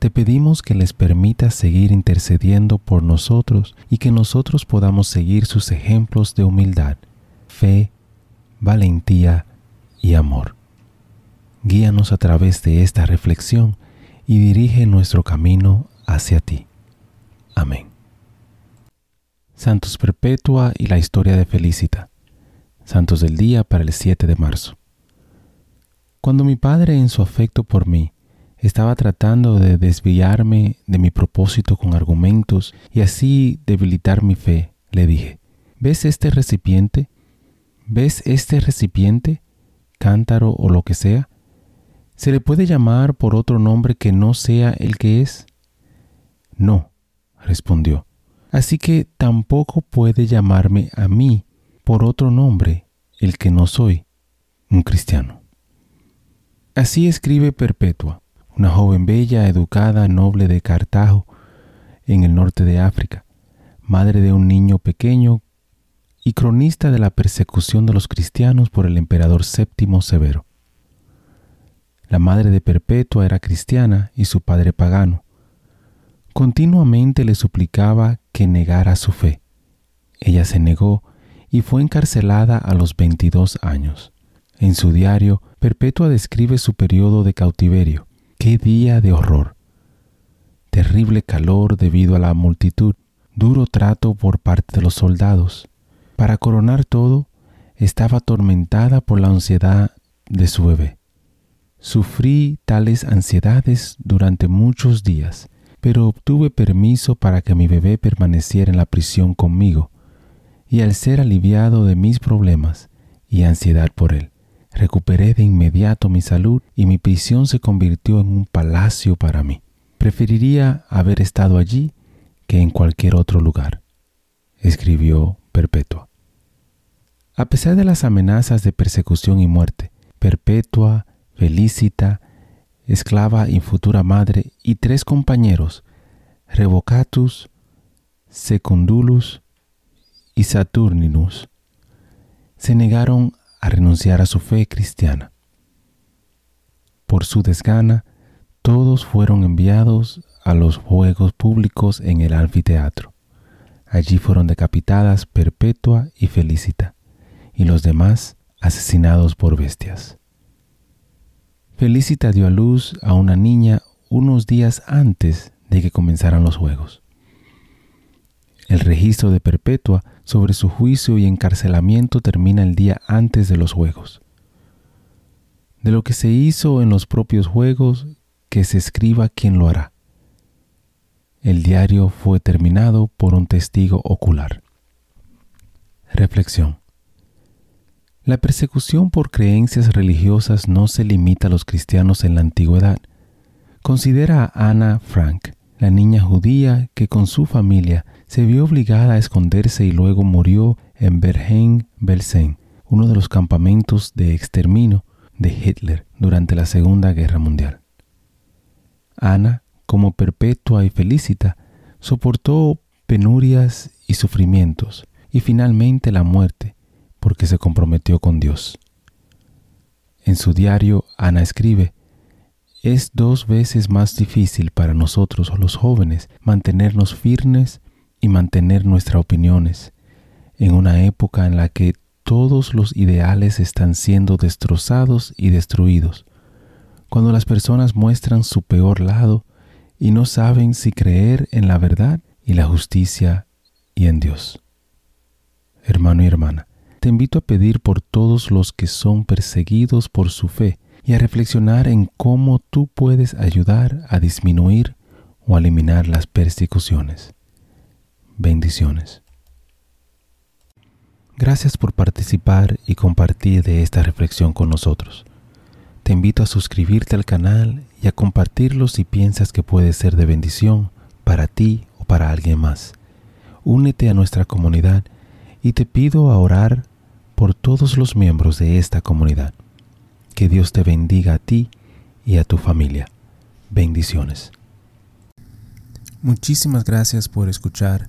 Te pedimos que les permitas seguir intercediendo por nosotros y que nosotros podamos seguir sus ejemplos de humildad, fe, valentía y amor. Guíanos a través de esta reflexión y dirige nuestro camino hacia ti. Amén. Santos Perpetua y la historia de Felicita. Santos del día para el 7 de marzo. Cuando mi padre en su afecto por mí estaba tratando de desviarme de mi propósito con argumentos y así debilitar mi fe. Le dije, ¿ves este recipiente? ¿Ves este recipiente? Cántaro o lo que sea. ¿Se le puede llamar por otro nombre que no sea el que es? No, respondió. Así que tampoco puede llamarme a mí por otro nombre el que no soy, un cristiano. Así escribe Perpetua una joven bella, educada, noble de Cartago, en el norte de África, madre de un niño pequeño y cronista de la persecución de los cristianos por el emperador séptimo Severo. La madre de Perpetua era cristiana y su padre pagano. Continuamente le suplicaba que negara su fe. Ella se negó y fue encarcelada a los 22 años. En su diario, Perpetua describe su periodo de cautiverio. Qué día de horror. Terrible calor debido a la multitud, duro trato por parte de los soldados. Para coronar todo, estaba atormentada por la ansiedad de su bebé. Sufrí tales ansiedades durante muchos días, pero obtuve permiso para que mi bebé permaneciera en la prisión conmigo, y al ser aliviado de mis problemas y ansiedad por él, Recuperé de inmediato mi salud y mi prisión se convirtió en un palacio para mí. Preferiría haber estado allí que en cualquier otro lugar, escribió Perpetua. A pesar de las amenazas de persecución y muerte, Perpetua, Felicita, esclava y futura madre, y tres compañeros, Revocatus, Secundulus y Saturninus, se negaron a renunciar a su fe cristiana. Por su desgana, todos fueron enviados a los juegos públicos en el anfiteatro. Allí fueron decapitadas Perpetua y Felicita, y los demás asesinados por bestias. Felicita dio a luz a una niña unos días antes de que comenzaran los juegos. El registro de Perpetua sobre su juicio y encarcelamiento termina el día antes de los juegos. De lo que se hizo en los propios juegos, que se escriba quién lo hará. El diario fue terminado por un testigo ocular. Reflexión. La persecución por creencias religiosas no se limita a los cristianos en la antigüedad. Considera a Ana Frank, la niña judía que con su familia se vio obligada a esconderse y luego murió en Bergen-Belsen, uno de los campamentos de exterminio de Hitler durante la Segunda Guerra Mundial. Ana, como perpetua y felicita, soportó penurias y sufrimientos y finalmente la muerte porque se comprometió con Dios. En su diario, Ana escribe, es dos veces más difícil para nosotros los jóvenes mantenernos firmes y mantener nuestras opiniones en una época en la que todos los ideales están siendo destrozados y destruidos, cuando las personas muestran su peor lado y no saben si creer en la verdad y la justicia y en Dios. Hermano y hermana, te invito a pedir por todos los que son perseguidos por su fe y a reflexionar en cómo tú puedes ayudar a disminuir o eliminar las persecuciones. Bendiciones. Gracias por participar y compartir de esta reflexión con nosotros. Te invito a suscribirte al canal y a compartirlo si piensas que puede ser de bendición para ti o para alguien más. Únete a nuestra comunidad y te pido a orar por todos los miembros de esta comunidad. Que Dios te bendiga a ti y a tu familia. Bendiciones. Muchísimas gracias por escuchar